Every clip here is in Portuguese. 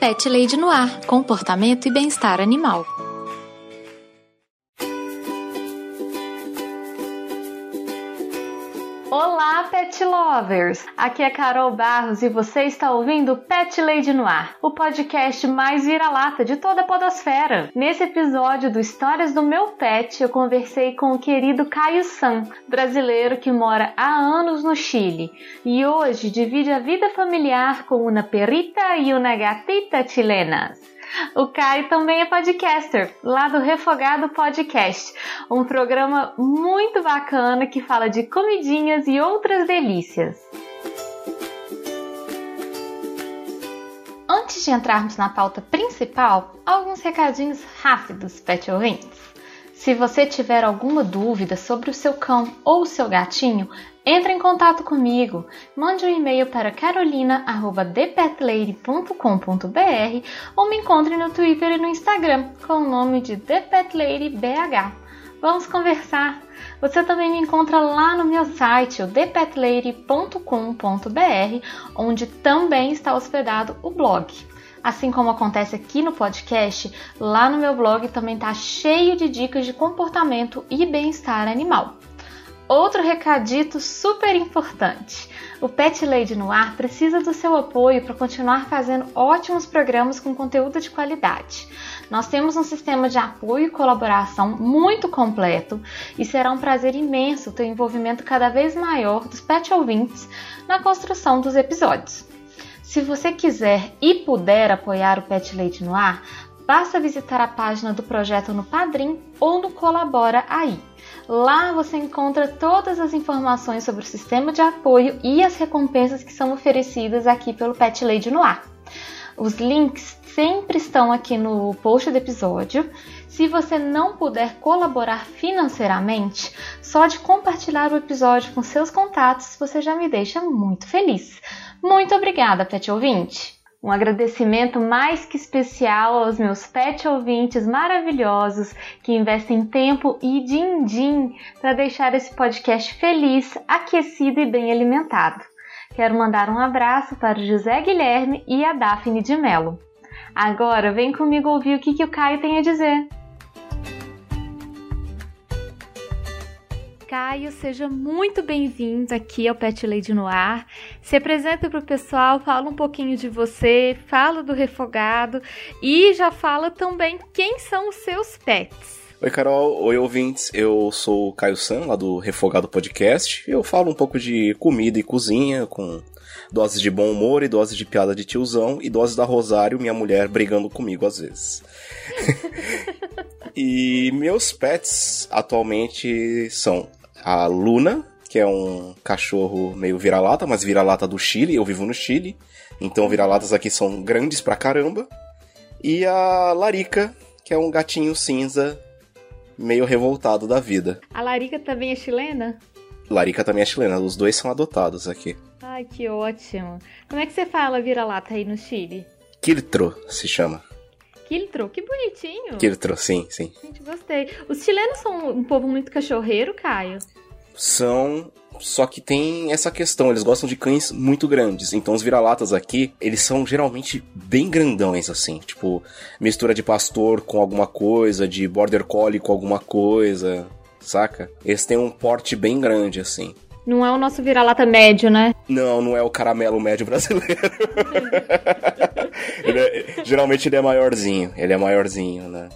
Pet Lady Noir, comportamento e bem-estar animal. Lovers! Aqui é Carol Barros e você está ouvindo Pet Lady Noir, o podcast mais vira-lata de toda a podosfera. Nesse episódio do Histórias do Meu Pet, eu conversei com o querido Caio San, brasileiro que mora há anos no Chile e hoje divide a vida familiar com uma perita e uma gatita chilenas. O Caio também é podcaster, lá do Refogado Podcast, um programa muito bacana que fala de comidinhas e outras delícias. Antes de entrarmos na pauta principal, alguns recadinhos rápidos, pet ouvintes. Se você tiver alguma dúvida sobre o seu cão ou o seu gatinho, entre em contato comigo. Mande um e-mail para carolina@thepetlady.com.br ou me encontre no Twitter e no Instagram com o nome de ThePetLadyBH. Vamos conversar. Você também me encontra lá no meu site, o thepetlady.com.br, onde também está hospedado o blog. Assim como acontece aqui no podcast, lá no meu blog também está cheio de dicas de comportamento e bem-estar animal. Outro recadito super importante. O Pet Lady no Ar precisa do seu apoio para continuar fazendo ótimos programas com conteúdo de qualidade. Nós temos um sistema de apoio e colaboração muito completo e será um prazer imenso ter o envolvimento cada vez maior dos pet ouvintes na construção dos episódios. Se você quiser e puder apoiar o Pet Leite no Ar, basta visitar a página do projeto no Padrim ou no Colabora Aí. Lá você encontra todas as informações sobre o sistema de apoio e as recompensas que são oferecidas aqui pelo Pet Lady no Ar. Os links sempre estão aqui no post do episódio. Se você não puder colaborar financeiramente, só de compartilhar o episódio com seus contatos você já me deixa muito feliz. Muito obrigada, pet ouvinte! Um agradecimento mais que especial aos meus pet ouvintes maravilhosos que investem tempo e din-din para deixar esse podcast feliz, aquecido e bem alimentado. Quero mandar um abraço para o José Guilherme e a Daphne de Mello. Agora vem comigo ouvir o que, que o Caio tem a dizer. Caio, seja muito bem-vindo aqui ao Pet Lady no Ar. Se apresenta para o pessoal, fala um pouquinho de você, fala do refogado e já fala também quem são os seus pets. Oi, Carol. Oi, ouvintes. Eu sou o Caio San, lá do Refogado Podcast. Eu falo um pouco de comida e cozinha, com doses de bom humor e doses de piada de tiozão e doses da Rosário, minha mulher, brigando comigo às vezes. e meus pets atualmente são a Luna, que é um cachorro meio vira-lata, mas vira-lata do Chile, eu vivo no Chile, então vira-latas aqui são grandes pra caramba. E a Larica, que é um gatinho cinza meio revoltado da vida. A Larica também é chilena? Larica também é chilena, os dois são adotados aqui. Ai, que ótimo. Como é que você fala vira-lata aí no Chile? Quiltro se chama. Quiltro, que bonitinho. Quiltro, sim, sim. Gente, gostei. Os chilenos são um povo muito cachorreiro, Caio? São, só que tem essa questão, eles gostam de cães muito grandes. Então os vira-latas aqui, eles são geralmente bem grandões, assim. Tipo, mistura de pastor com alguma coisa, de border collie com alguma coisa, saca? Eles têm um porte bem grande, assim. Não é o nosso vira-lata médio, né? Não, não é o caramelo médio brasileiro. geralmente ele é maiorzinho. Ele é maiorzinho, né?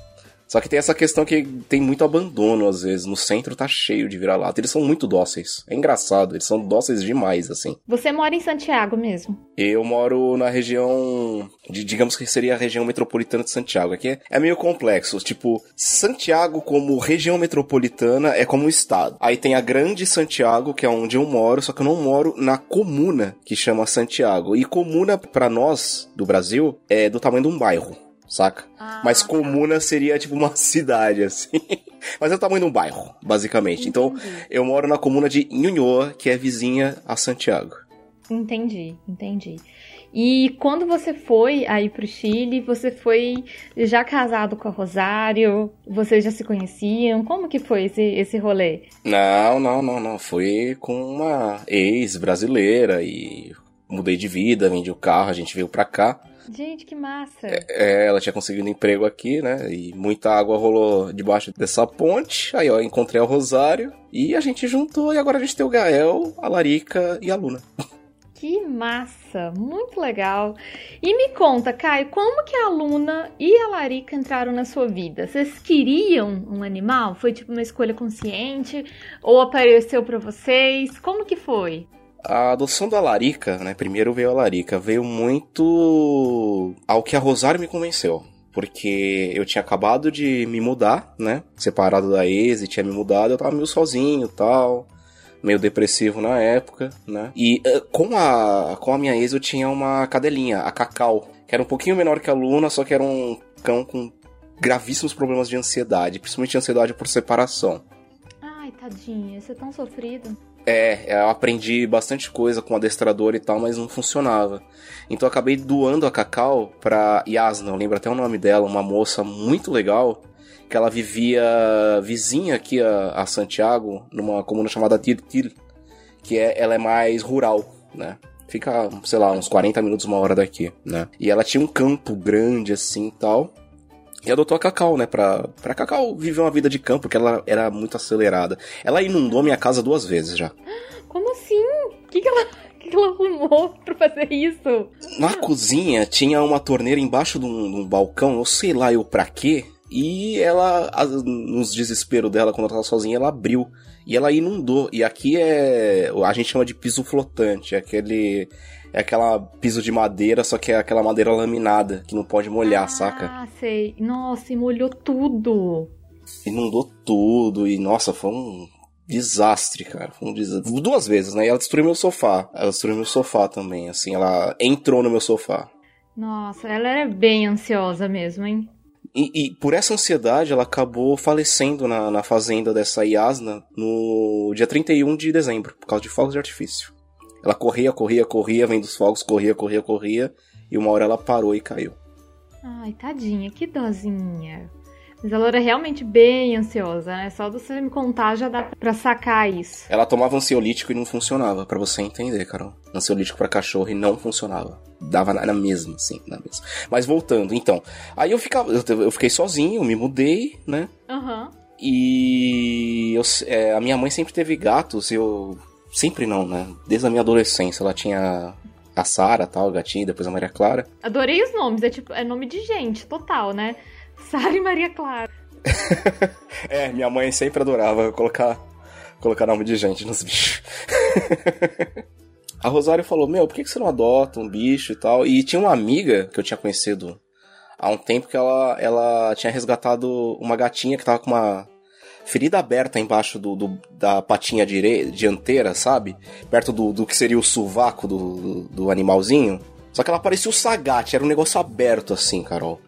Só que tem essa questão que tem muito abandono, às vezes. No centro tá cheio de vira-lata. Eles são muito dóceis. É engraçado, eles são dóceis demais, assim. Você mora em Santiago mesmo? Eu moro na região. De, digamos que seria a região metropolitana de Santiago. Aqui é, é meio complexo. Tipo, Santiago, como região metropolitana, é como um estado. Aí tem a Grande Santiago, que é onde eu moro, só que eu não moro na comuna que chama Santiago. E comuna, para nós, do Brasil, é do tamanho de um bairro saca? Ah, Mas tá. comuna seria tipo uma cidade, assim. Mas é o tamanho de um bairro, basicamente. Então, entendi. Então, eu moro na comuna de Nhunhoa, que é vizinha a Santiago. Entendi, entendi. E quando você foi aí pro Chile, você foi já casado com a Rosário? Vocês já se conheciam? Como que foi esse, esse rolê? Não, não, não, não. Fui com uma ex-brasileira e mudei de vida, vendi o carro, a gente veio pra cá. Gente, que massa. É, ela tinha conseguido emprego aqui, né? E muita água rolou debaixo dessa ponte. Aí, ó, encontrei o Rosário e a gente juntou e agora a gente tem o Gael, a Larica e a Luna. Que massa, muito legal. E me conta, Caio, como que a Luna e a Larica entraram na sua vida? Vocês queriam um animal? Foi tipo uma escolha consciente ou apareceu para vocês? Como que foi? A adoção da Larica, né? Primeiro veio a Larica, veio muito ao que a Rosário me convenceu. Porque eu tinha acabado de me mudar, né? Separado da ex e tinha me mudado, eu tava meio sozinho tal meio depressivo na época, né? E uh, com, a, com a minha ex eu tinha uma cadelinha, a Cacau, que era um pouquinho menor que a Luna, só que era um cão com gravíssimos problemas de ansiedade, principalmente ansiedade por separação. Ai, tadinha, você é tão sofrido. É, eu aprendi bastante coisa com adestrador e tal, mas não funcionava. Então eu acabei doando a Cacau pra Yasna, eu lembro até o nome dela, uma moça muito legal, que ela vivia vizinha aqui a, a Santiago, numa comuna chamada Tirtil, que é, ela é mais rural, né? Fica, sei lá, uns 40 minutos, uma hora daqui, né? E ela tinha um campo grande assim e tal. E adotou a Cacau, né? Pra, pra Cacau viver uma vida de campo, porque ela era muito acelerada. Ela inundou minha casa duas vezes já. Como assim? O que, que ela que ela arrumou pra fazer isso? Na cozinha tinha uma torneira embaixo de um, de um, balcão, eu sei lá eu pra quê. E ela, nos desespero dela, quando ela tava sozinha, ela abriu. E ela inundou. E aqui é. A gente chama de piso flotante. É aquele. É aquela piso de madeira, só que é aquela madeira laminada, que não pode molhar, ah, saca? Ah, sei. Nossa, e molhou tudo. Inundou tudo. E nossa, foi um desastre, cara. Foi um desastre. Duas vezes, né? E ela destruiu meu sofá. Ela destruiu meu sofá também, assim. Ela entrou no meu sofá. Nossa, ela era bem ansiosa mesmo, hein? E, e, por essa ansiedade, ela acabou falecendo na, na fazenda dessa Yasna no dia 31 de dezembro, por causa de fogos de artifício. Ela corria, corria, corria, vendo os fogos, corria, corria, corria, e uma hora ela parou e caiu. Ai, tadinha, que dozinha. Mas ela era realmente bem ansiosa, né? Só você me contar já dá pra sacar isso. Ela tomava ansiolítico e não funcionava, para você entender, Carol. Ansiolítico para cachorro e não funcionava. Dava na, na mesma, sim, na mesma. Mas voltando, então. Aí eu ficava. Eu, fiquei sozinho, me mudei, né? Aham. Uhum. E eu, é, a minha mãe sempre teve gatos, eu. Sempre não, né? Desde a minha adolescência. Ela tinha a Sara, tal, a gatinha, depois a Maria Clara. Adorei os nomes, é tipo, é nome de gente, total, né? Sara e Maria Clara. é, minha mãe sempre adorava colocar, colocar nome de gente nos bichos. a Rosário falou: Meu, por que você não adota um bicho e tal? E tinha uma amiga que eu tinha conhecido há um tempo que ela, ela tinha resgatado uma gatinha que tava com uma ferida aberta embaixo do, do da patinha dianteira, sabe? Perto do, do que seria o sovaco do, do, do animalzinho. Só que ela parecia o Sagat, era um negócio aberto assim, Carol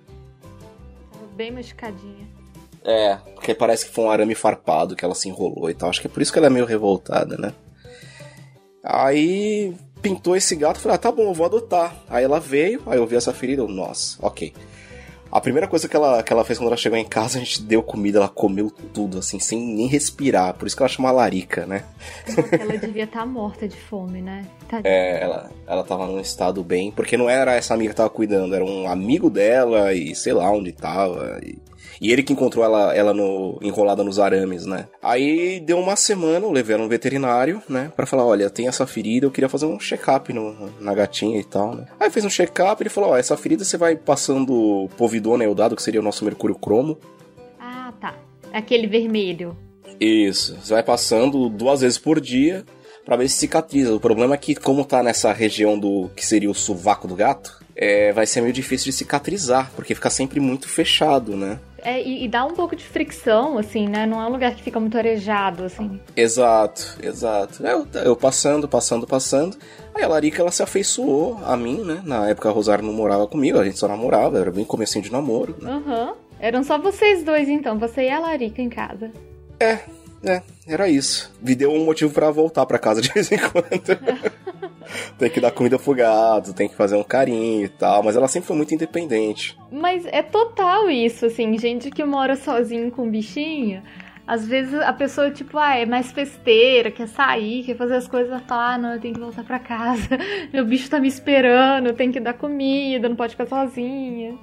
bem machucadinha. É, porque parece que foi um arame farpado que ela se enrolou e tal. Acho que é por isso que ela é meio revoltada, né? Aí pintou esse gato falei, ah, tá bom, eu vou adotar. Aí ela veio, aí eu vi essa ferida, eu, nossa, ok. A primeira coisa que ela, que ela fez quando ela chegou em casa, a gente deu comida, ela comeu tudo, assim, sem nem respirar. Por isso que ela chama larica, né? ela devia estar tá morta de fome, né? Tadinha. É, ela, ela tava num estado bem, porque não era essa amiga que tava cuidando, era um amigo dela e sei lá onde tava. E e ele que encontrou ela, ela no, enrolada nos arames, né? Aí deu uma semana, eu levei ela no veterinário, né? Pra falar, olha, tem essa ferida, eu queria fazer um check-up na gatinha e tal, né? Aí fez um check-up, ele falou, ó, essa ferida você vai passando povidona eudado, que seria o nosso mercúrio cromo. Ah, tá. Aquele vermelho. Isso. Você vai passando duas vezes por dia para ver se cicatriza. O problema é que, como tá nessa região do que seria o sovaco do gato, é, vai ser meio difícil de cicatrizar, porque fica sempre muito fechado, né? É, e, e, dá um pouco de fricção, assim, né? Não é um lugar que fica muito arejado, assim. Exato, exato. Eu, eu passando, passando, passando. Aí a Larica, ela se afeiçoou a mim, né? Na época a Rosário não morava comigo, a gente só namorava, era bem comecinho de namoro. Né? Aham. Uhum. Eram só vocês dois, então, você e a Larica em casa. É, é, era isso. Me deu um motivo para voltar para casa de vez em quando. tem que dar comida pro tem que fazer um carinho e tal, mas ela sempre foi muito independente. Mas é total isso, assim, gente que mora sozinho com bichinho, Às vezes a pessoa, tipo, ah, é mais festeira, quer sair, quer fazer as coisas, fala, ah, não, eu tenho que voltar pra casa, meu bicho tá me esperando, eu tenho que dar comida, não pode ficar sozinha.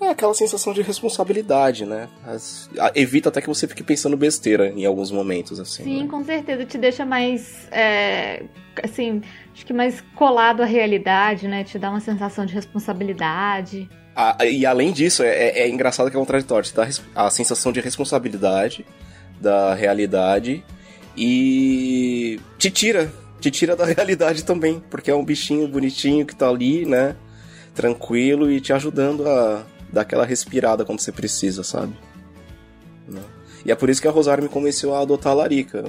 É aquela sensação de responsabilidade, né? As, a, evita até que você fique pensando besteira em alguns momentos, assim. Sim, né? com certeza. Te deixa mais. É, assim, acho que mais colado à realidade, né? Te dá uma sensação de responsabilidade. Ah, e além disso, é, é, é engraçado que é contraditório. Te dá a sensação de responsabilidade da realidade e te tira, te tira da realidade também, porque é um bichinho bonitinho que tá ali, né? Tranquilo e te ajudando a dar aquela respirada quando você precisa, sabe? Né? E é por isso que a Rosário me convenceu a adotar a Larica.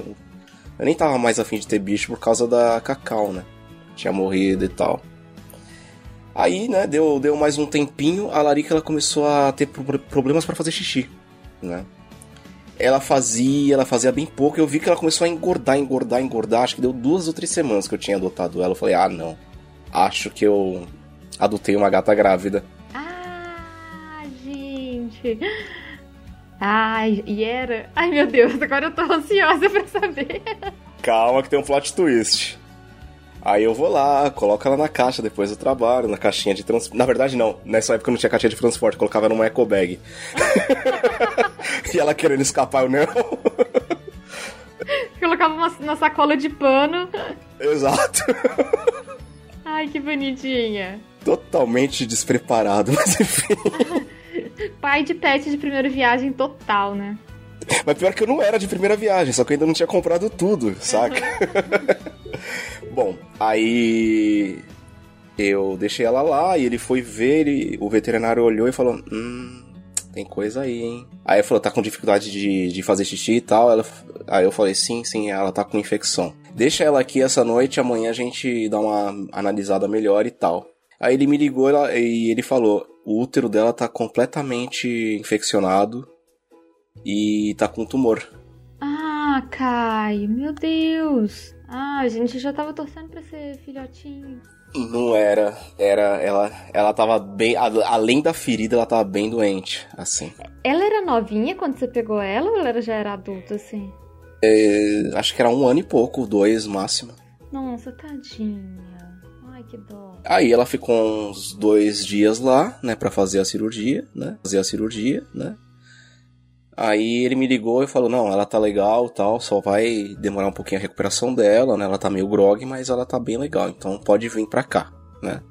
Eu nem tava mais afim de ter bicho por causa da Cacau, né? Tinha morrido e tal. Aí, né, deu, deu mais um tempinho, a Larica ela começou a ter problemas para fazer xixi, né? ela fazia, ela fazia bem pouco. Eu vi que ela começou a engordar, engordar, engordar. Acho que deu duas ou três semanas que eu tinha adotado ela. Eu falei, ah, não. Acho que eu adotei uma gata grávida. Ah, gente. Ai, e era. Ai, meu Deus, agora eu tô ansiosa pra saber. Calma que tem um plot twist. Aí eu vou lá, coloco ela na caixa depois do trabalho, na caixinha de transporte. Na verdade, não. Nessa época não tinha caixinha de transporte, colocava numa eco bag. e ela querendo escapar, eu não. Colocava uma, na sacola de pano. Exato. Ai, que bonitinha. Totalmente despreparado, mas enfim. Pai de pet de primeira viagem total, né? Mas pior que eu não era de primeira viagem, só que eu ainda não tinha comprado tudo, saca? Bom, aí eu deixei ela lá e ele foi ver, e o veterinário olhou e falou: Hum, tem coisa aí, hein? Aí ele falou: Tá com dificuldade de, de fazer xixi e tal. Ela, aí eu falei: Sim, sim, ela tá com infecção. Deixa ela aqui essa noite, amanhã a gente dá uma analisada melhor e tal. Aí ele me ligou e ele falou: O útero dela tá completamente infeccionado e tá com tumor. Ah, Caio, meu Deus. Ah, a gente já tava torcendo pra ser filhotinho. Não era, era, ela, ela tava bem, além da ferida, ela tava bem doente, assim. Ela era novinha quando você pegou ela ou ela já era adulta, assim? É, acho que era um ano e pouco, dois máximo. Nossa, tadinha. Que dó. Aí ela ficou uns dois dias lá, né, pra fazer a cirurgia, né, fazer a cirurgia, né. Aí ele me ligou e falou: Não, ela tá legal tal, só vai demorar um pouquinho a recuperação dela, né? Ela tá meio grog, mas ela tá bem legal, então pode vir pra cá, né?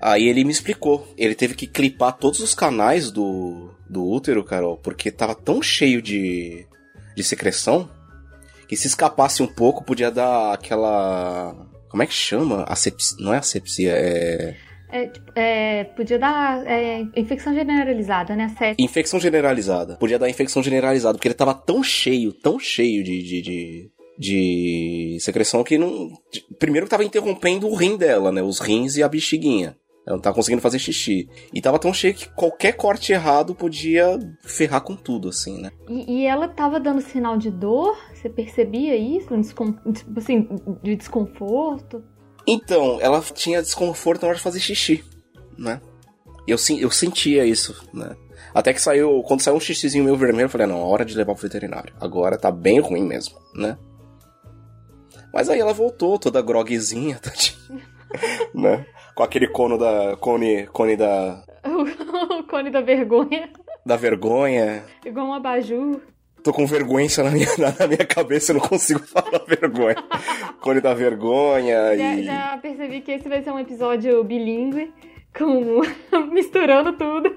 Aí ele me explicou. Ele teve que clipar todos os canais do, do útero, Carol, porque tava tão cheio de, de secreção que se escapasse um pouco podia dar aquela. Como é que chama? Asepsia. Não é asepsia, é. É, é, podia dar é, infecção generalizada, né? Infecção generalizada. Podia dar infecção generalizada, porque ele tava tão cheio, tão cheio de, de, de, de secreção que não. Primeiro que tava interrompendo o rim dela, né? Os rins e a bexiguinha. Ela não tava conseguindo fazer xixi. E tava tão cheio que qualquer corte errado podia ferrar com tudo, assim, né? E, e ela tava dando sinal de dor? Você percebia isso? Um descom... Tipo assim, de desconforto? Então, ela tinha desconforto na hora de fazer xixi, né? Eu, eu sentia isso, né? Até que saiu, quando saiu um xixizinho meu vermelho, eu falei, não, hora de levar pro veterinário. Agora tá bem ruim mesmo, né? Mas aí ela voltou, toda grogzinha, tadinha, né? Com aquele cono da. cone. cone da. o cone da vergonha. Da vergonha. Igual um abajur. Tô com vergonha na minha, na minha cabeça, eu não consigo falar vergonha. Cone da vergonha já, e... Já percebi que esse vai ser um episódio bilíngue, com... misturando tudo.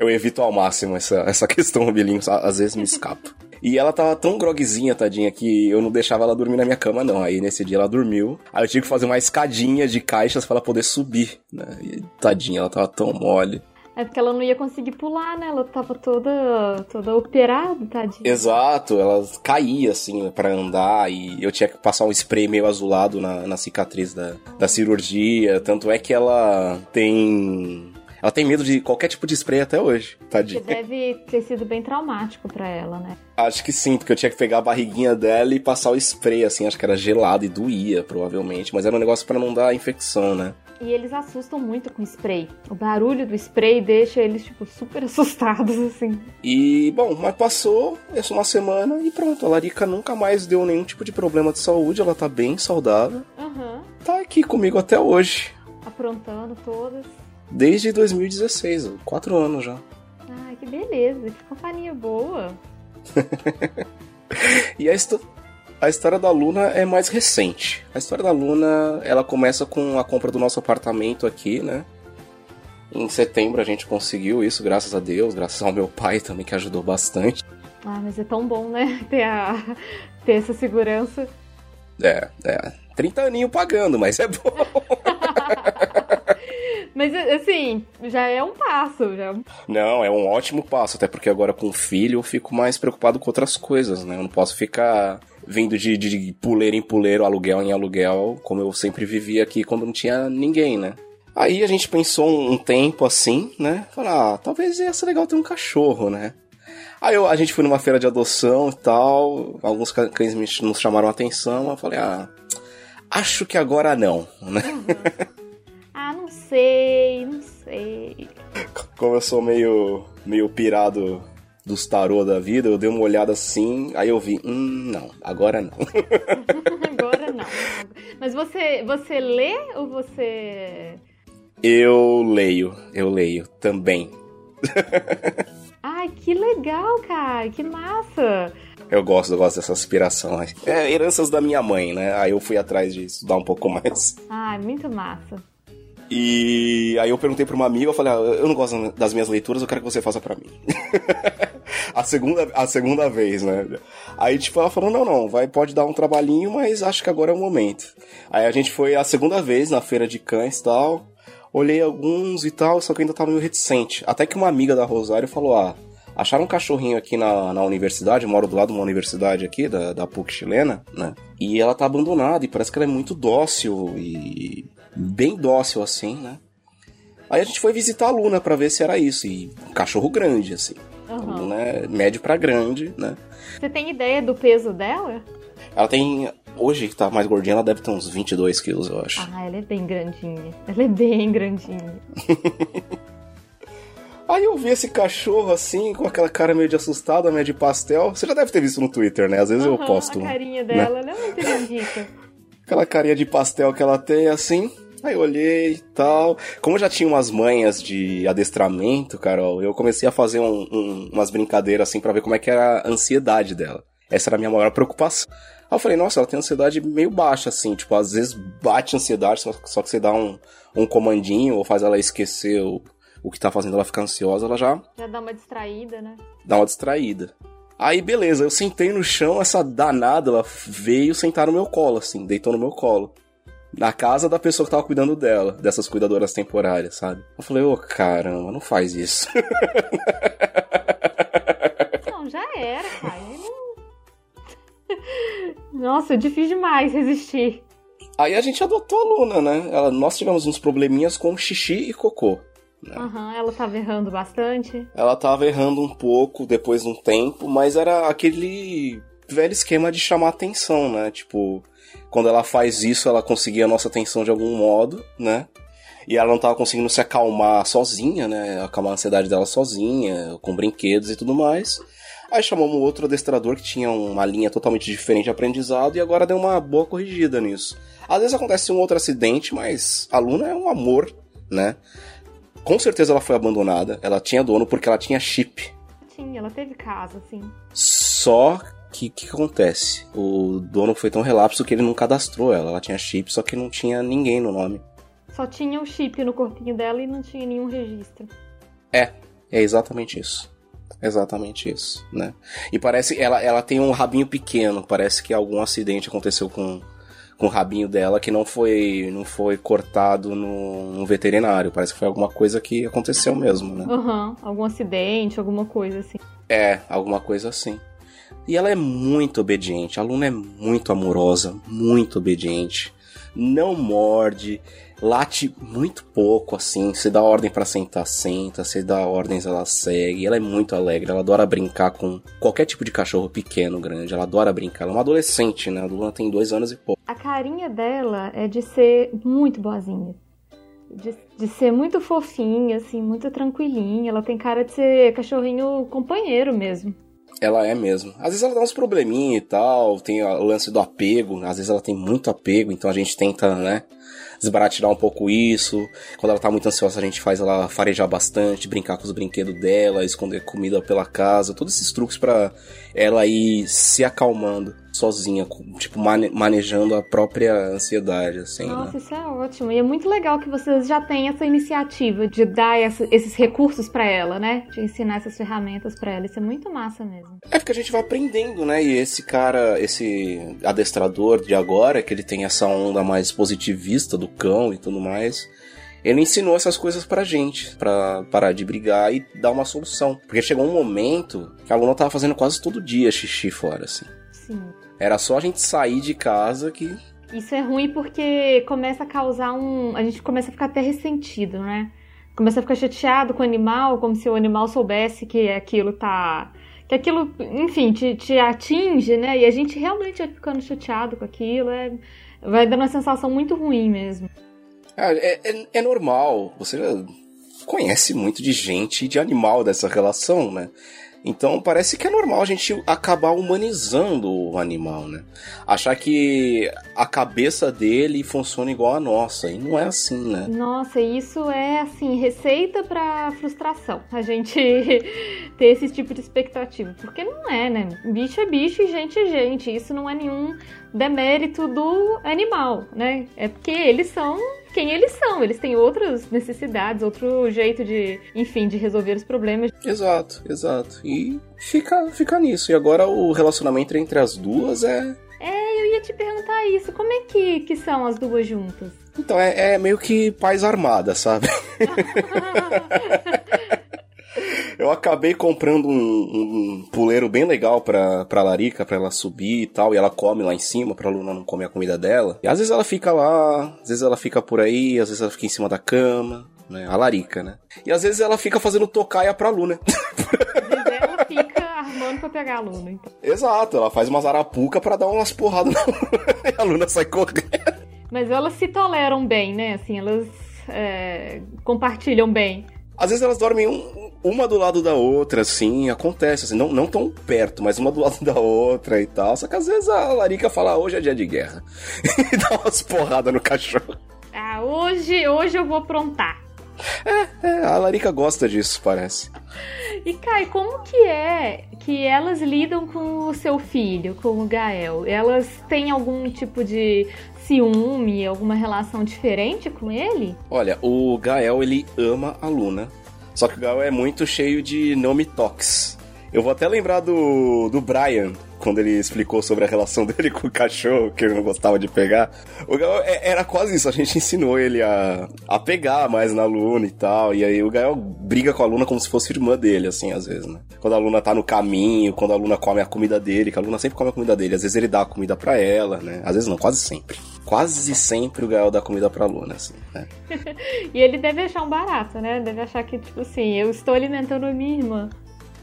Eu evito ao máximo essa, essa questão bilíngue, às vezes me escapo. E ela tava tão grogzinha, tadinha, que eu não deixava ela dormir na minha cama, não. Aí nesse dia ela dormiu. Aí eu tive que fazer uma escadinha de caixas para ela poder subir, né? E, tadinha, ela tava tão mole. É porque ela não ia conseguir pular, né? Ela tava toda, toda operada, tadinha. Exato, ela caía, assim, para andar e eu tinha que passar um spray meio azulado na, na cicatriz da, da cirurgia. Tanto é que ela tem ela tem medo de qualquer tipo de spray até hoje, tadinha. Que deve ter sido bem traumático para ela, né? Acho que sim, porque eu tinha que pegar a barriguinha dela e passar o spray, assim, acho que era gelado e doía, provavelmente. Mas era um negócio para não dar infecção, né? E eles assustam muito com spray. O barulho do spray deixa eles, tipo, super assustados, assim. E, bom, mas passou essa uma semana e pronto. A Larica nunca mais deu nenhum tipo de problema de saúde. Ela tá bem saudável. Aham. Tá aqui comigo até hoje. Aprontando todas. Desde 2016, quatro anos já. Ai, que beleza. Que companhia boa. E a, a história da Luna é mais recente. A história da Luna, ela começa com a compra do nosso apartamento aqui, né? Em setembro a gente conseguiu isso, graças a Deus, graças ao meu pai também, que ajudou bastante. Ah, mas é tão bom, né? Ter, a... ter essa segurança. É, é. 30 aninho pagando, mas é bom. Mas, assim, já é um passo. Já... é Não, é um ótimo passo, até porque agora com filho eu fico mais preocupado com outras coisas, né? Eu não posso ficar vindo de, de, de puleiro em puleiro, aluguel em aluguel, como eu sempre vivia aqui quando não tinha ninguém, né? Aí a gente pensou um, um tempo assim, né? Falar, ah, talvez ia ser legal ter um cachorro, né? Aí eu- a gente foi numa feira de adoção e tal, alguns cães me, nos chamaram a atenção, eu falei, ah, acho que agora não, né? Não sei, não sei. Como eu sou meio, meio pirado dos tarô da vida, eu dei uma olhada assim, aí eu vi, hum, não, agora não. Agora não. Mas você, você lê ou você. Eu leio, eu leio também. Ai, que legal, cara. Que massa. Eu gosto, eu gosto dessa aspiração. É heranças da minha mãe, né? Aí eu fui atrás de estudar um pouco mais. Ai, muito massa. E aí eu perguntei pra uma amiga, eu falei, ah, eu não gosto das minhas leituras, eu quero que você faça pra mim. a, segunda, a segunda vez, né? Aí, tipo, ela falou, não, não, vai, pode dar um trabalhinho, mas acho que agora é o momento. Aí a gente foi a segunda vez na feira de cães e tal, olhei alguns e tal, só que ainda tava meio reticente. Até que uma amiga da Rosário falou, ah, acharam um cachorrinho aqui na, na universidade, eu moro do lado de uma universidade aqui, da, da PUC chilena, né? E ela tá abandonada e parece que ela é muito dócil e bem dócil assim, né? Aí a gente foi visitar a Luna pra ver se era isso. E um cachorro grande, assim. Aham. Luna é médio pra grande, né? Você tem ideia do peso dela? Ela tem. Hoje que tá mais gordinha, ela deve ter uns 22 quilos, eu acho. Ah, ela é bem grandinha. Ela é bem grandinha. Aí eu vi esse cachorro assim, com aquela cara meio de assustada, meio de pastel. Você já deve ter visto no Twitter, né? Às vezes eu Aham, posto. A carinha dela, ela é muito lindinha. Aquela carinha de pastel que ela tem, assim. Aí eu olhei e tal. Como eu já tinha umas manhas de adestramento, Carol, eu comecei a fazer um- um- umas brincadeiras assim pra ver como é que era a ansiedade dela. Essa era a minha maior preocupação. Aí eu falei, nossa, ela tem ansiedade meio baixa, assim. Tipo, às vezes bate ansiedade, só, só que você dá um, um comandinho ou faz ela esquecer o, o que tá fazendo ela ficar ansiosa, ela já Já dá uma distraída, né? dá uma distraída. Aí, beleza, eu sentei no chão, essa danada, ela veio sentar no meu colo, assim, deitou no meu colo. Na casa da pessoa que tava cuidando dela, dessas cuidadoras temporárias, sabe? Eu falei, ô caramba, não faz isso. Não, já era, cara. Nossa, difícil demais resistir. Aí a gente adotou a Luna, né? Ela, nós tivemos uns probleminhas com xixi e cocô. Aham, ela tava errando bastante. Ela tava errando um pouco depois de um tempo, mas era aquele velho esquema de chamar atenção, né? Tipo, quando ela faz isso, ela conseguia a nossa atenção de algum modo, né? E ela não tava conseguindo se acalmar sozinha, né? Acalmar a ansiedade dela sozinha, com brinquedos e tudo mais. Aí chamamos outro adestrador que tinha uma linha totalmente diferente de aprendizado e agora deu uma boa corrigida nisso. Às vezes acontece um outro acidente, mas a Luna é um amor, né? Com certeza ela foi abandonada. Ela tinha dono porque ela tinha chip. Tinha, ela teve casa, assim. Só que o que acontece? O dono foi tão relapso que ele não cadastrou ela. Ela tinha chip, só que não tinha ninguém no nome. Só tinha o chip no corpinho dela e não tinha nenhum registro. É, é exatamente isso. Exatamente isso, né? E parece ela ela tem um rabinho pequeno, parece que algum acidente aconteceu com com o rabinho dela que não foi não foi cortado no, no veterinário, parece que foi alguma coisa que aconteceu mesmo, né? Aham, algum acidente, alguma coisa assim. É, alguma coisa assim. E ela é muito obediente, a Luna é muito amorosa, muito obediente. Não morde, late muito pouco, assim. Se dá ordem pra sentar, senta. Se dá ordens, ela segue. Ela é muito alegre, ela adora brincar com qualquer tipo de cachorro pequeno, grande. Ela adora brincar. Ela é uma adolescente, né? A Luna tem dois anos e pouco. A carinha dela é de ser muito boazinha. de, de ser muito fofinha, assim, muito tranquilinha. Ela tem cara de ser cachorrinho companheiro mesmo. Ela é mesmo. Às vezes ela dá uns probleminha e tal, tem o lance do apego, às vezes ela tem muito apego, então a gente tenta, né, desbaratinar um pouco isso. Quando ela tá muito ansiosa, a gente faz ela farejar bastante, brincar com os brinquedos dela, esconder comida pela casa, todos esses truques para ela ir se acalmando sozinha, tipo, manejando a própria ansiedade, assim. Né? Nossa, né? isso é ótimo. E é muito legal que vocês já têm essa iniciativa de dar essa, esses recursos para ela, né? De ensinar essas ferramentas para ela. Isso é muito massa mesmo. É porque a gente vai aprendendo, né? E esse cara, esse adestrador de agora, que ele tem essa onda mais positivista do cão e tudo mais ele ensinou essas coisas pra gente, pra parar de brigar e dar uma solução. Porque chegou um momento que a Luna tava fazendo quase todo dia xixi fora, assim. Sim. Era só a gente sair de casa que. Isso é ruim porque começa a causar um. A gente começa a ficar até ressentido, né? Começa a ficar chateado com o animal, como se o animal soubesse que aquilo tá. Que aquilo, enfim, te, te atinge, né? E a gente realmente vai ficando chateado com aquilo. É, vai dando uma sensação muito ruim mesmo. É, é, é normal. Você conhece muito de gente e de animal dessa relação, né? Então parece que é normal a gente acabar humanizando o animal, né? Achar que a cabeça dele funciona igual a nossa. E não é assim, né? Nossa, isso é assim, receita para frustração. A gente ter esse tipo de expectativa. Porque não é, né? Bicho é bicho e gente é gente. Isso não é nenhum demérito do animal, né? É porque eles são quem eles são. Eles têm outras necessidades, outro jeito de, enfim, de resolver os problemas. Exato, exato. E fica, fica nisso. E agora o relacionamento entre as duas é. É, eu ia te perguntar isso. Como é que, que são as duas juntas? Então, é, é meio que paz armada, sabe? Eu acabei comprando um, um, puleiro bem legal pra, pra Larica, pra ela subir e tal, e ela come lá em cima, pra Luna não comer a comida dela. E às vezes ela fica lá, às vezes ela fica por aí, às vezes ela fica em cima da cama, né? A Larica, né? E às vezes ela fica fazendo tocaia pra Luna. ela fica armando pra pegar a Luna, então. Exato, ela faz umas arapuca pra dar umas porradas na Luna, e a Luna sai correndo. Mas elas se toleram bem, né? Assim, elas é, compartilham bem. Às vezes elas dormem um, uma do lado da outra, assim, acontece, assim, não, não tão perto, mas uma do lado da outra e tal. Só que às vezes a Larica fala, hoje é dia de guerra. e dá umas porradas no cachorro. Ah, hoje, hoje eu vou aprontar. É, é, a Larica gosta disso, parece. E Kai, como que é que elas lidam com o seu filho, com o Gael? Elas têm algum tipo de ciúme, alguma relação diferente com ele? Olha, o Gael ele ama a Luna só que o Gal é muito cheio de nome tox. Eu vou até lembrar do, do Brian, quando ele explicou sobre a relação dele com o cachorro, que ele não gostava de pegar. O Gael é, era quase isso, a gente ensinou ele a, a pegar mais na Luna e tal. E aí o Gael briga com a Luna como se fosse irmã dele, assim, às vezes, né? Quando a Luna tá no caminho, quando a Luna come a comida dele, que a Luna sempre come a comida dele. Às vezes ele dá a comida pra ela, né? Às vezes não, quase sempre. Quase sempre o Gael dá comida pra Luna, assim, né? e ele deve achar um barato, né? Deve achar que, tipo assim, eu estou alimentando a minha irmã.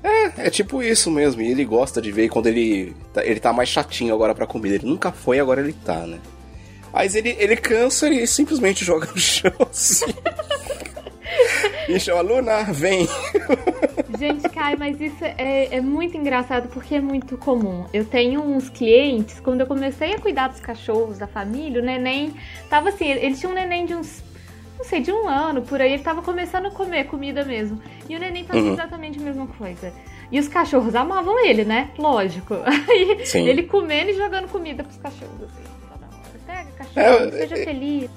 É, é tipo isso mesmo. E ele gosta de ver quando ele tá, ele tá mais chatinho agora pra comida. Ele nunca foi, agora ele tá, né? Mas ele, ele cansa e simplesmente joga no chão assim. e chama, Luna, vem. Gente, Kai, mas isso é, é muito engraçado porque é muito comum. Eu tenho uns clientes, quando eu comecei a cuidar dos cachorros da família, o neném tava assim, ele tinha um neném de uns não sei, de um ano por aí, ele tava começando a comer comida mesmo. E o neném fazia uhum. exatamente a mesma coisa. E os cachorros amavam ele, né? Lógico. Aí Sim. ele comendo e jogando comida pros cachorros. Assim. Pega, cachorro, é, seja é, feliz.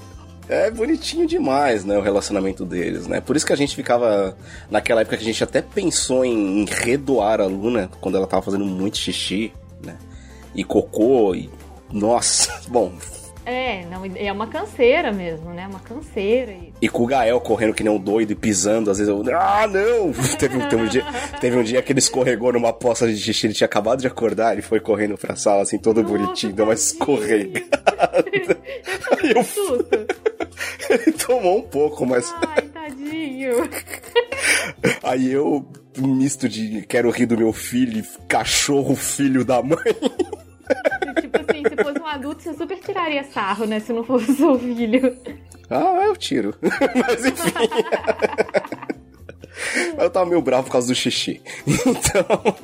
É bonitinho demais, né, o relacionamento deles, né? Por isso que a gente ficava. Naquela época que a gente até pensou em redoar a Luna quando ela tava fazendo muito xixi, né? E cocô, e. Nossa, bom, é, não, é uma canseira mesmo, né? Uma canseira. E, com o Gael correndo que nem um doido e pisando, às vezes eu. Ah, não! teve, teve, um dia, teve um dia que ele escorregou numa poça de xixi, ele tinha acabado de acordar, ele foi correndo pra sala, assim, todo Nossa, bonitinho, deu uma escorregada. eu... ele tomou um pouco, mas. Ai, tadinho. Aí eu, misto de quero rir do meu filho, cachorro, filho da mãe. Tipo assim, se fosse um adulto, você super tiraria sarro, né? Se não fosse seu filho. Ah, eu tiro. Mas enfim. eu tava meio bravo por causa do xixi. Então.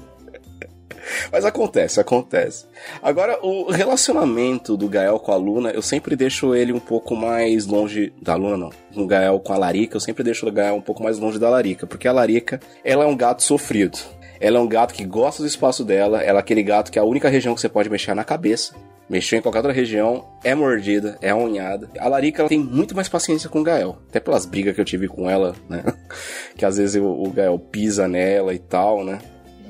Mas acontece, acontece. Agora, o relacionamento do Gael com a Luna, eu sempre deixo ele um pouco mais longe. Da Luna, não. No Gael com a Larica, eu sempre deixo o Gael um pouco mais longe da Larica. Porque a Larica, ela é um gato sofrido. Ela é um gato que gosta do espaço dela. Ela é aquele gato que é a única região que você pode mexer na cabeça. Mexer em qualquer outra região é mordida, é unhada. A Larica ela tem muito mais paciência com o Gael. Até pelas brigas que eu tive com ela, né? que às vezes o, o Gael pisa nela e tal, né?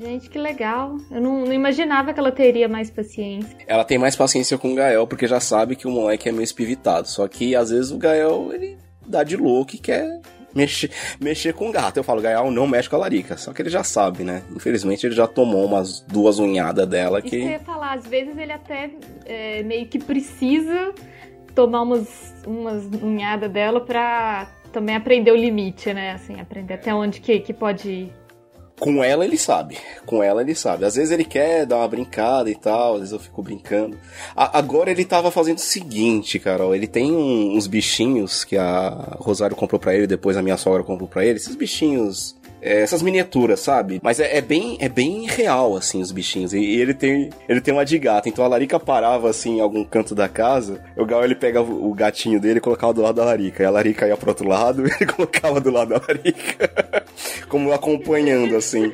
Gente, que legal. Eu não, não, imaginava que ela teria mais paciência. Ela tem mais paciência com o Gael, porque já sabe que o moleque é meio espivitado. Só que às vezes o Gael, ele dá de louco e quer mexer, mexer com o gato. Eu falo, Gael não mexe com a larica. Só que ele já sabe, né? Infelizmente ele já tomou umas duas unhadas dela que. Isso que eu ia falar, às vezes ele até é, meio que precisa tomar umas, umas unhadas dela pra também aprender o limite, né? Assim, aprender até onde que, que pode ir. Com ela ele sabe. Com ela ele sabe. Às vezes ele quer dar uma brincada e tal, às vezes eu fico brincando. A, agora ele tava fazendo o seguinte, Carol. Ele tem um, uns bichinhos que a Rosário comprou para ele, depois a minha sogra comprou para ele. Esses bichinhos é, essas miniaturas, sabe? Mas é, é, bem é bem real, assim, os bichinhos. E, e, ele tem ele tem uma de gato. Então a Larica parava, assim, em algum canto da casa. O Gal, ele pegava o gatinho dele e colocava do lado da Larica. E a Larica ia pro outro lado e ele colocava do lado da Larica. Como acompanhando, assim.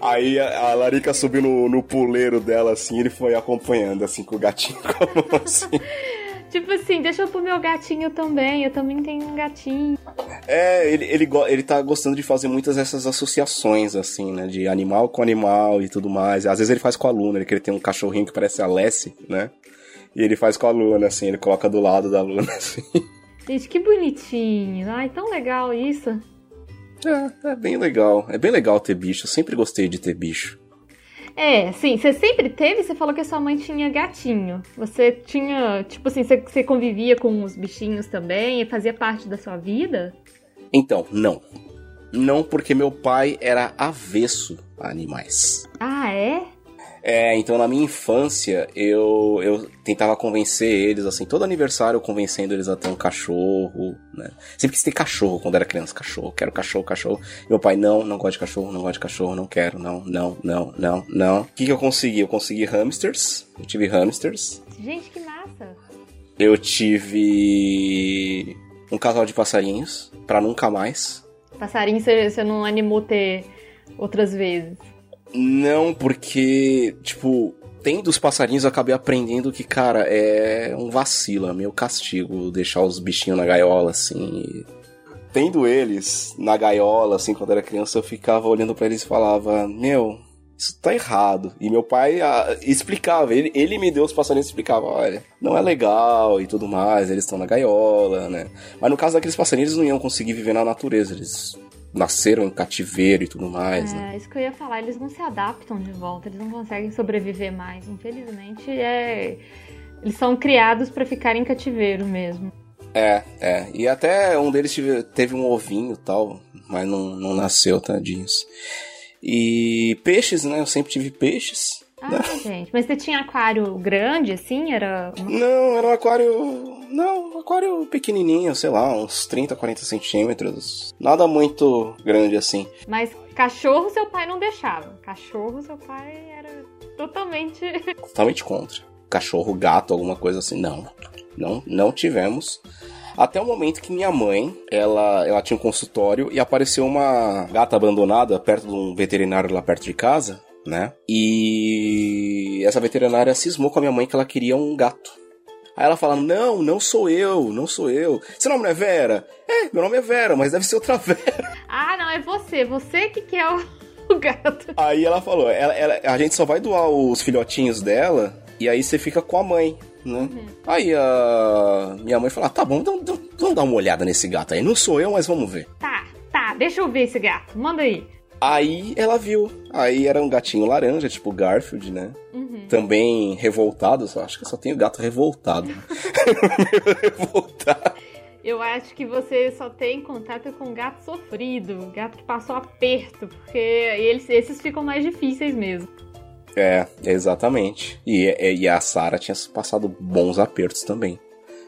Aí a, a Larica subiu no, no puleiro dela, assim, ele foi acompanhando, assim, com o gatinho como assim. Tipo assim, deixa eu pro meu gatinho também, eu também tenho um gatinho. É, ele, ele, ele tá gostando de fazer muitas dessas associações, assim, né? De animal com animal e tudo mais. Às vezes ele faz com a Luna, ele, que ele tem um cachorrinho que parece a Lessie, né? E ele faz com a Luna, assim, ele coloca do lado da Luna, assim. Gente, que bonitinho. Ai, tão legal isso. É, é bem legal. É bem legal ter bicho. Eu sempre gostei de ter bicho. É, sim, você sempre teve, você falou que a sua mãe tinha gatinho. Você tinha, tipo assim, você, você convivia com os bichinhos também e fazia parte da sua vida? Então, não. Não porque meu pai era avesso a animais. Ah, é? É, então na minha infância eu, eu tentava convencer eles, assim, todo aniversário eu convencendo eles a ter um cachorro, né? Sempre quis ter cachorro quando era criança, cachorro, quero cachorro, cachorro. Meu pai, não, não gosta de cachorro, não gosta de cachorro, não quero, não, não, não, não, não. O que, que eu consegui? Eu consegui hamsters, eu tive hamsters. Gente, que massa! Eu tive um casal de passarinhos, para nunca mais. Passarinho você não animou ter outras vezes? Não, porque, tipo, tendo os passarinhos eu acabei aprendendo que, cara, é um vacilo, é meio castigo deixar os bichinhos na gaiola, assim. Tendo eles na gaiola, assim, quando era criança, eu ficava olhando para eles e falava, meu, isso tá errado. E meu pai ah, explicava, ele, ele me deu os passarinhos e explicava, olha, não é legal e tudo mais, eles estão na gaiola, né? Mas no caso daqueles passarinhos, eles não iam conseguir viver na natureza, eles nasceram em cativeiro e tudo mais. É, né? isso que eu ia falar, eles não se adaptam de volta, eles não conseguem sobreviver mais. Infelizmente, é... eles são criados para ficar em cativeiro mesmo. É, é. E até um deles tive, teve um ovinho tal, mas não, não nasceu, tadinhos. E peixes, né? Eu sempre tive peixes. Ah, né? gente. Mas você tinha aquário grande, assim? Era. Não, era um aquário. Não, um aquário pequenininho, sei lá, uns 30, 40 centímetros. Nada muito grande assim. Mas cachorro seu pai não deixava. Cachorro seu pai era totalmente. Totalmente contra. Cachorro, gato, alguma coisa assim. Não. Não, não tivemos. Até o momento que minha mãe, ela, ela tinha um consultório e apareceu uma gata abandonada perto de um veterinário lá perto de casa né? E essa veterinária cismou com a minha mãe que ela queria um gato. Aí ela fala: Não, não sou eu, não sou eu. Seu nome não é Vera? É, meu nome é Vera, mas deve ser outra Vera. Ah, não, é você, você que quer o, o gato. Aí ela falou: ela, ela, A gente só vai doar os filhotinhos dela e aí você fica com a mãe. Né? Uhum. Aí a minha mãe falou: ah, tá bom, então, então, vamos dar uma olhada nesse gato aí. Não sou eu, mas vamos ver. Tá, tá, deixa eu ver esse gato. Manda aí. Aí ela viu. Aí era um gatinho laranja, tipo Garfield, né? Uhum. Também revoltado. Só, acho que só tem o gato revoltado. revoltado. Eu acho que você só tem contato com gato sofrido, gato que passou aperto, porque eles, esses ficam mais difíceis mesmo. É, exatamente. E, e a Sara tinha passado bons apertos também.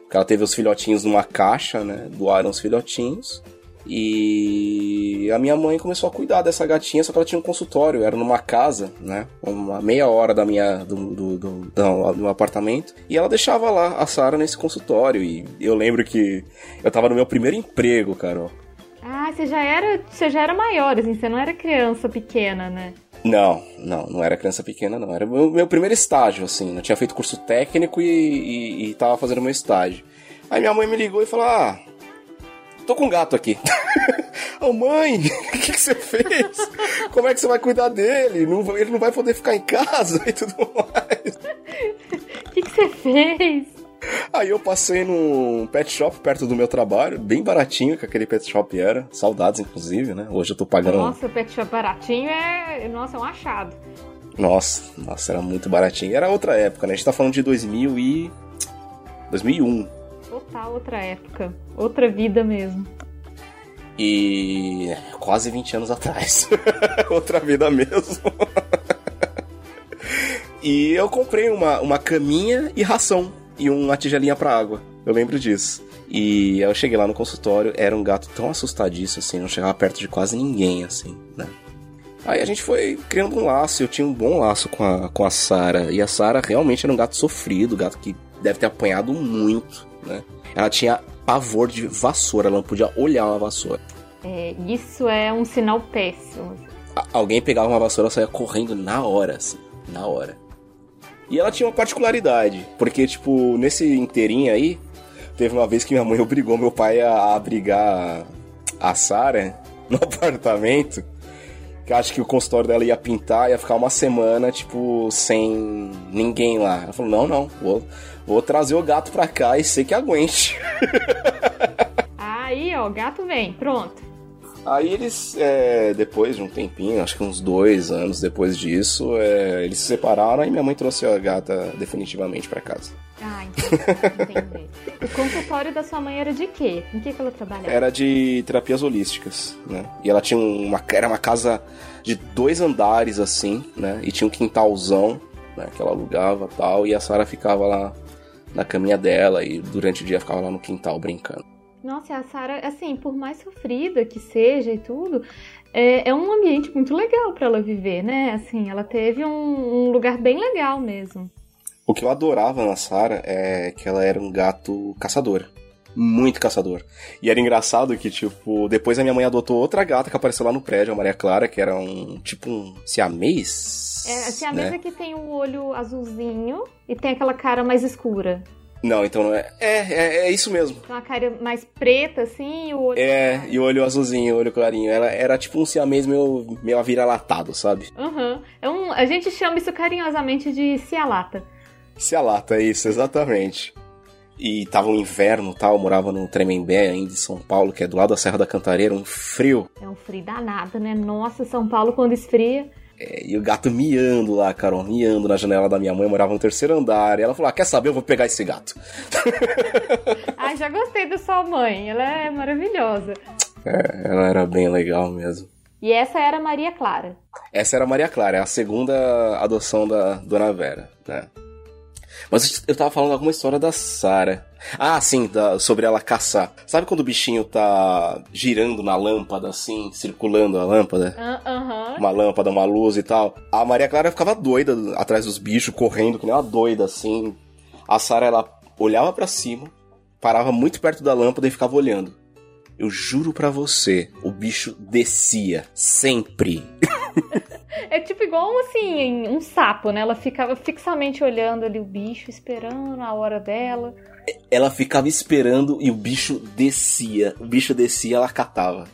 Porque ela teve os filhotinhos numa caixa, né? Doaram os filhotinhos. E a minha mãe começou a cuidar dessa gatinha, só que ela tinha um consultório, era numa casa, né? Uma meia hora da minha do, do, do, do, do apartamento. E ela deixava lá a Sara nesse consultório. E eu lembro que eu tava no meu primeiro emprego, Carol. Ah, você já era, você já era maior, assim, você não era criança pequena, né? Não, não, não era criança pequena, não. Era o meu, meu primeiro estágio, assim. Eu tinha feito curso técnico e, e, e tava fazendo meu estágio. Aí minha mãe me ligou e falou: Ah, tô com um gato aqui. Ô oh, mãe, o que, que, você fez? Como é que você vai cuidar dele? Não, ele não vai poder ficar em casa e tudo mais. O que, que você fez? Aí eu passei num pet shop perto do meu trabalho, bem baratinho que aquele pet shop era. Saudades, inclusive, né? Hoje eu tô pagando. Nossa, o pet shop baratinho é. Nossa, é um achado. Nossa, nossa, era muito baratinho. Era outra época, né? A gente tá falando de 2000 e. 2001. Total outra época. Outra vida mesmo. E. quase 20 anos atrás. outra vida mesmo. e eu comprei uma, uma caminha e ração e uma tigelinha para água. Eu lembro disso. E eu cheguei lá no consultório, era um gato tão assustadiço assim, não chegava perto de quase ninguém, assim, né? Aí a gente foi criando um laço, eu tinha um bom laço com a, com a Sara. E a Sara realmente era um gato sofrido, gato que deve ter apanhado muito, né? Ela tinha pavor de vassoura, ela não podia olhar uma vassoura. É, isso é um sinal péssimo. Alguém pegava uma vassoura, e saía correndo na hora, assim, na hora. E ela tinha uma particularidade, porque, tipo, nesse inteirinho aí, teve uma vez que minha mãe obrigou meu pai a abrigar a Sara no apartamento. Que acho que o consultório dela ia pintar, ia ficar uma semana, tipo, sem ninguém lá. Ela falou: não, não, vou, vou trazer o gato pra cá e sei que aguente. Aí, ó, o gato vem, pronto. Aí eles, é, depois de um tempinho, acho que uns dois anos depois disso, é, eles se separaram e minha mãe trouxe a gata definitivamente para casa. Ah, entendi. o consultório da sua mãe era de quê? Em que, que ela trabalhava? Era de terapias holísticas, né? E ela tinha uma, era uma casa de dois andares, assim, né? E tinha um quintalzão, né? Que ela alugava tal, e a Sara ficava lá na caminha dela e durante o dia ficava lá no quintal brincando. Nossa, a Sara, assim, por mais sofrida que seja e tudo, é, é um ambiente muito legal para ela viver, né? Assim, ela teve um, um, lugar bem legal mesmo. O que eu adorava na Sara é que ela era um gato caçador. Muito caçador. E era engraçado que, tipo, depois a minha mãe adotou outra gata que apareceu lá no prédio, a Maria Clara, que era um tipo um siamês. É, a siamês né? é que tem o um olho azulzinho e tem aquela cara mais escura. Não, então não é. É, é, é isso mesmo. Uma cara mais preta, assim, e o olho. É, e o olho azulzinho, o olho clarinho. Ela era tipo um siamês meio, meio avira-latado, sabe? Aham. Uhum. É um, a gente chama isso carinhosamente de cialata. Cialata, isso, exatamente. E tava um inverno tal, eu morava no Tremembé, ainda em São Paulo, que é do lado da Serra da Cantareira, um frio. É um frio danado, né? Nossa, São Paulo quando esfria. É, e o gato miando lá, Carol, miando na janela da minha mãe, morava no terceiro andar. E ela falou: ah, quer saber? Eu vou pegar esse gato. Ai, já gostei da sua mãe, ela é maravilhosa. É, ela era bem legal mesmo. E essa era Maria Clara. Essa era Maria Clara, é a segunda adoção da Dona Vera, né? Mas eu tava falando alguma história da Sara. Ah, sim, da, sobre ela caçar. Sabe quando o bichinho tá girando na lâmpada, assim, circulando a lâmpada? Uh, Uma lâmpada, uma luz e tal. A Maria Clara ficava doida atrás dos bichos, correndo, que nem uma doida, assim. A Sara, ela olhava para cima, parava muito perto da lâmpada e ficava olhando. Eu juro para você, o bicho descia. Sempre. É tipo igual assim, um sapo, né? Ela ficava fixamente olhando ali o bicho, esperando a hora dela. Ela ficava esperando e o bicho descia. O bicho descia, ela catava.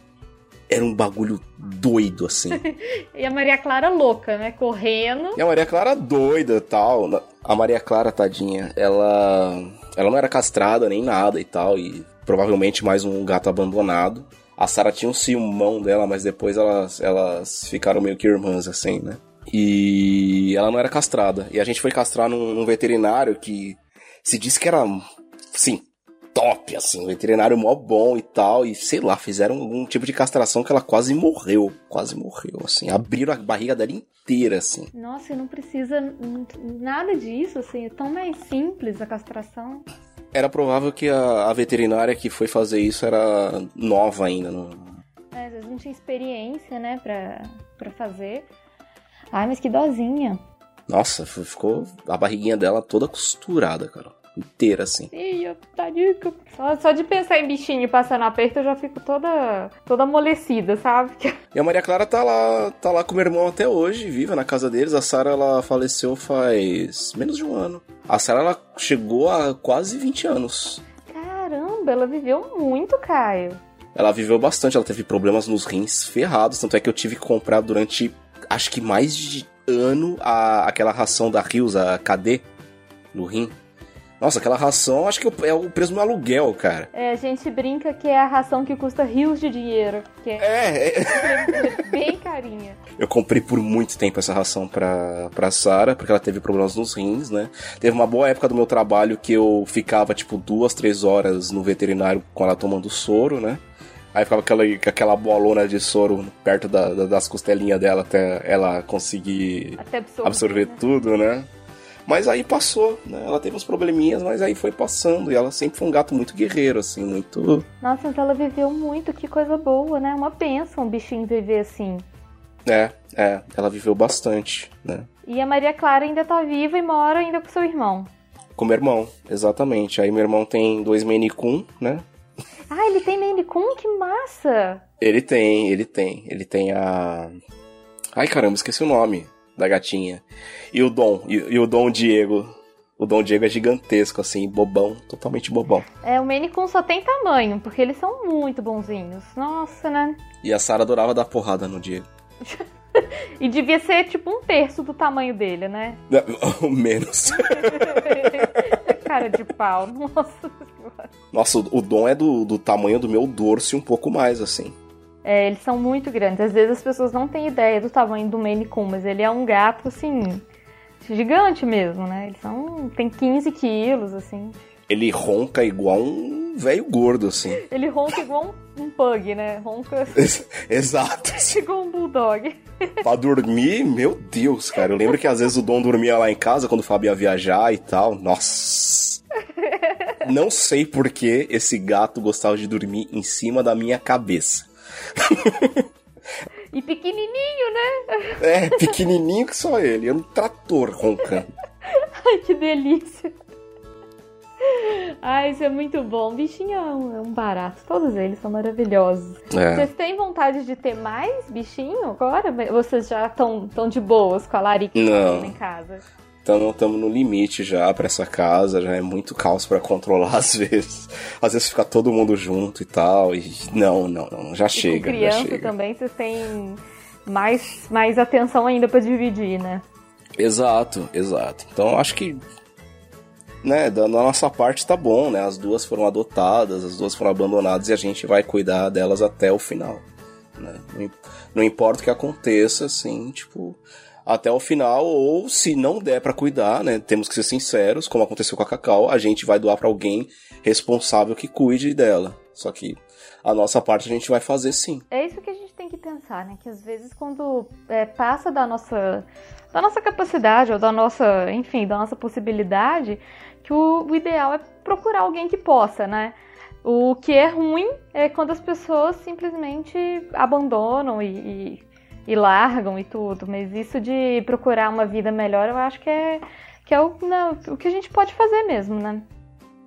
Era um bagulho doido, assim. e a Maria Clara louca, né? Correndo. E a Maria Clara doida tal. A Maria Clara, tadinha, ela. Ela não era castrada nem nada e tal. E provavelmente mais um gato abandonado. A Sarah tinha um ciúmão dela, mas depois elas, elas ficaram meio que irmãs, assim, né? E ela não era castrada. E a gente foi castrar num, num veterinário que se disse que era, sim, top, assim, um veterinário mó bom e tal, e sei lá, fizeram algum tipo de castração que ela quase morreu, quase morreu, assim, abriram a barriga dela inteira, assim. Nossa, não precisa nada disso, assim, é tão mais simples a castração. Era provável que a, a veterinária que foi fazer isso era nova ainda. Não... É, às vezes não tinha experiência, né, pra, pra fazer. Ai, mas que dozinha. Nossa, ficou a barriguinha dela toda costurada, cara. Inteira, assim. Ih, tadica. Só, só de pensar em bichinho passando aperto, eu já fico toda, toda amolecida, sabe? E a Maria Clara tá lá, tá lá com o meu irmão até hoje, viva na casa deles. A Sara, ela faleceu faz menos de um ano. A Sara, ela chegou a quase 20 anos. Caramba, ela viveu muito, Caio. Ela viveu bastante, ela teve problemas nos rins ferrados, tanto é que eu tive que comprar durante, acho que mais de ano, a, aquela ração da Rios, a KD, no rim. Nossa, aquela ração, acho que é o preço do aluguel, cara. É, a gente brinca que é a ração que custa rios de dinheiro. Que é, É, é bem carinha. Eu comprei por muito tempo essa ração pra, pra Sara, porque ela teve problemas nos rins, né? Teve uma boa época do meu trabalho que eu ficava, tipo, duas, três horas no veterinário com ela tomando soro, né? Aí ficava aquela, aquela bolona de soro perto da, da, das costelinhas dela até ela conseguir Até absorver, absorver né? tudo, né? Mas aí passou, né? Ela teve uns probleminhas, mas aí foi passando. E ela sempre foi um gato muito guerreiro, assim, muito. Nossa, mas ela viveu muito, que coisa boa, né? Uma benção um bichinho viver assim. É, é, ela viveu bastante, né? E a Maria Clara ainda tá viva e mora ainda com seu irmão. Com meu irmão, exatamente. Aí meu irmão tem dois Coon, né? Ah, ele tem Coon? Que massa! Ele tem, ele tem. Ele tem a. Ai caramba, esqueci o nome da gatinha. E o Dom, e, e o Dom Diego. O Dom Diego é gigantesco, assim, bobão, totalmente bobão. É, o Maine Coon só tem tamanho, porque eles são muito bonzinhos. Nossa, né? E a Sara adorava dar porrada no Diego. E devia ser tipo um terço do tamanho dele, né? Menos. Cara de pau, nossa senhora. Nossa, o o Dom é do, do tamanho do meu dorso e um pouco mais, assim. É, eles são muito grandes. Às vezes as pessoas não têm ideia do tamanho do Maine Coon, mas ele é um gato, assim, gigante mesmo, né? Eles são... tem 15 quilos, assim. Ele ronca igual um velho gordo, assim. Ele ronca igual um, um pug, né? Ronca Ex- Exato. igual um bulldog. pra dormir, meu Deus, cara. Eu lembro que às vezes o Dom dormia lá em casa quando o Fábio ia viajar e tal. Nossa. Não sei por que esse gato gostava de dormir em cima da minha cabeça. E pequenininho, né? É, pequenininho que só ele. É um trator roncando. Ai, que delícia. Ai, isso é muito bom. Bichinho é um, é um barato. Todos eles são maravilhosos. É. Vocês têm vontade de ter mais bichinho agora? Vocês já estão tão de boas com a Larica em casa? Estamos no limite já pra essa casa, já é muito caos pra controlar às vezes. Às vezes fica todo mundo junto e tal, e não, não, não, já E chega, com já criança chega. também, vocês têm mais, mais atenção ainda pra dividir, né? Exato, exato. Então acho que né, da nossa parte tá bom, né? As duas foram adotadas, as duas foram abandonadas e a gente vai cuidar delas até o final. Né? Não importa o que aconteça, assim, tipo, até o final, ou se não der pra cuidar, né? Temos que ser sinceros, como aconteceu com a Cacau, a gente vai doar pra alguém responsável que cuide dela. Só que a nossa parte a gente vai fazer sim. É isso que a gente tem que pensar, né? Que às vezes quando é, passa da nossa, da nossa capacidade ou da nossa, enfim, da nossa possibilidade, que o, o ideal é procurar alguém que possa, né? O que é ruim é quando as pessoas simplesmente abandonam e, e, e largam e tudo. Mas isso de procurar uma vida melhor, eu acho que é, que é o, não, o que a gente pode fazer mesmo, né?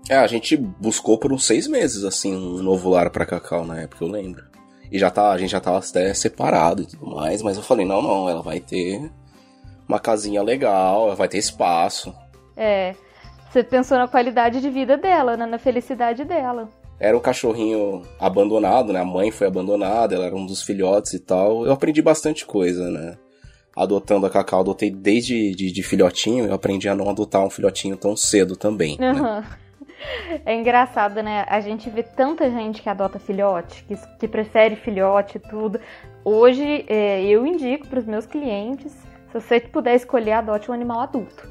É, a gente buscou por uns seis meses, assim, um novo lar pra Cacau na época, eu lembro. E já tá, a gente já tava até separado e tudo mais, mas eu falei, não, não, ela vai ter uma casinha legal, ela vai ter espaço. É. Você pensou na qualidade de vida dela, né? na felicidade dela. Era um cachorrinho abandonado, né? A mãe foi abandonada, ela era um dos filhotes e tal. Eu aprendi bastante coisa, né? Adotando a Cacau, adotei desde de, de filhotinho, eu aprendi a não adotar um filhotinho tão cedo também. né? Aham. É engraçado, né? A gente vê tanta gente que adota filhote, que, que prefere filhote e tudo. Hoje, é, eu indico para os meus clientes, se você puder escolher, adote um animal adulto.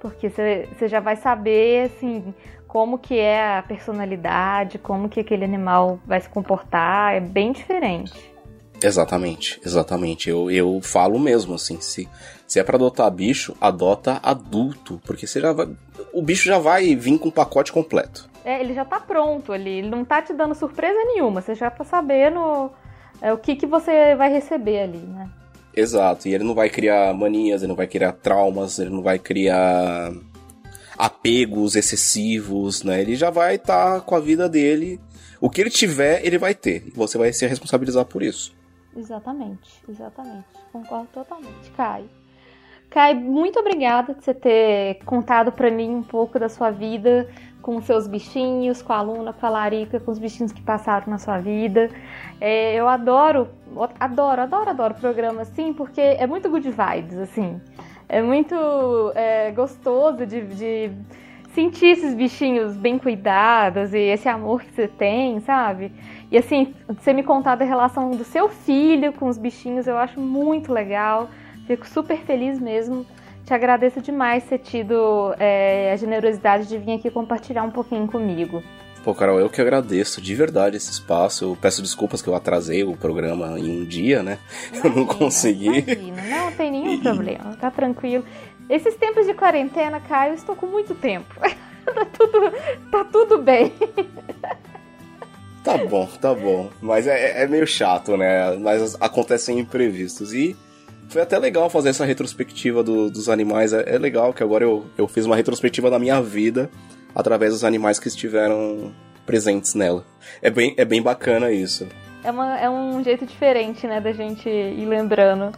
Porque você já vai saber, assim, como que é a personalidade, como que aquele animal vai se comportar. É bem diferente. Exatamente, exatamente. Eu, eu falo mesmo, assim, se, se é pra adotar bicho, adota adulto, porque você já vai, o bicho já vai vir com o pacote completo. É, ele já tá pronto ali, ele não tá te dando surpresa nenhuma, você já tá sabendo é, o que, que você vai receber ali, né? Exato, e ele não vai criar manias, ele não vai criar traumas, ele não vai criar apegos excessivos, né? Ele já vai estar tá com a vida dele. O que ele tiver, ele vai ter. E você vai se responsabilizar por isso. Exatamente, exatamente. Concordo totalmente, Caio. Caio, muito obrigada por você ter contado para mim um pouco da sua vida com os seus bichinhos, com a Luna, com a Larica, com os bichinhos que passaram na sua vida. É, eu adoro, adoro, adoro, adoro programa assim, porque é muito good vibes, assim. É muito é, gostoso de, de sentir esses bichinhos bem cuidados e esse amor que você tem, sabe? E assim, você me contar da relação do seu filho com os bichinhos, eu acho muito legal. Fico super feliz mesmo te agradeço demais ter tido é, a generosidade de vir aqui compartilhar um pouquinho comigo. Pô, Carol, eu que agradeço de verdade esse espaço. Eu peço desculpas que eu atrasei o programa em um dia, né? Imagina, eu não consegui. Imagina, não tem nenhum problema, tá tranquilo. Esses tempos de quarentena, Caio, eu estou com muito tempo. tá, tudo, tá tudo bem. Tá bom, tá bom. Mas é, é meio chato, né? Mas acontecem imprevistos. E foi até legal fazer essa retrospectiva do, dos animais. É, é, legal que agora eu, eu fiz uma retrospectiva da minha vida através dos animais que estiveram presentes nela. É bem, é bem bacana isso. É, uma, é um jeito diferente, né, da gente ir lembrando.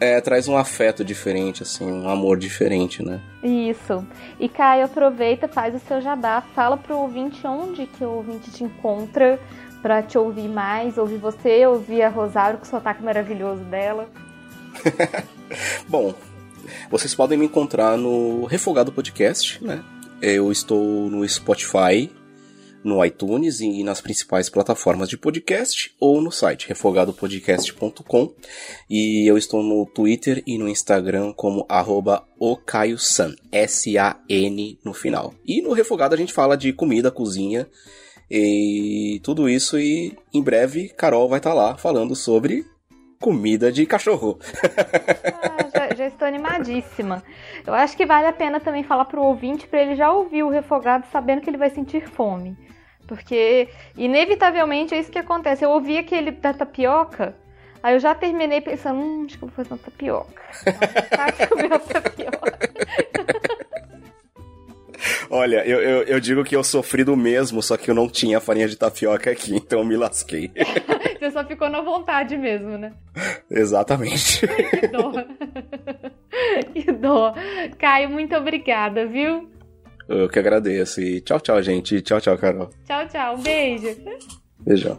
É, traz um afeto diferente, assim, um amor diferente, né? Isso. E Caio, aproveita, faz o seu jabá, fala pro ouvinte onde que o ouvinte te encontra para te ouvir mais, ouvir você, ouvir a Rosário com o sotaque maravilhoso dela. Bom, vocês podem me encontrar no Refogado Podcast, né? Eu estou no Spotify, no iTunes e nas principais plataformas de podcast ou no site refogadopodcast.com e eu estou no Twitter e no Instagram como arroba okaiosan, S-A-N no final. E no Refogado a gente fala de comida, cozinha e tudo isso e em breve Carol vai estar lá falando sobre comida de cachorro. Ah, já, já, estou animadíssima. Eu acho que vale a pena também falar pro ouvinte para ele já ouvir o refogado sabendo que ele vai sentir fome. Porque, inevitavelmente, é isso que acontece. Eu ouvi aquele da tapioca, aí eu já terminei pensando, hum, acho que eu vou fazer uma tapioca. Tá comer uma tapioca. Olha, eu, eu, eu, digo que eu sofri do mesmo, só que eu não tinha farinha de tapioca aqui, então eu me lasquei. Você só ficou na vontade mesmo, né? Exatamente. que dó. que dó. Caio, muito obrigada, viu? Eu que agradeço. E tchau, tchau, gente. Tchau, tchau, Carol. Tchau, tchau. Beijo. Beijão.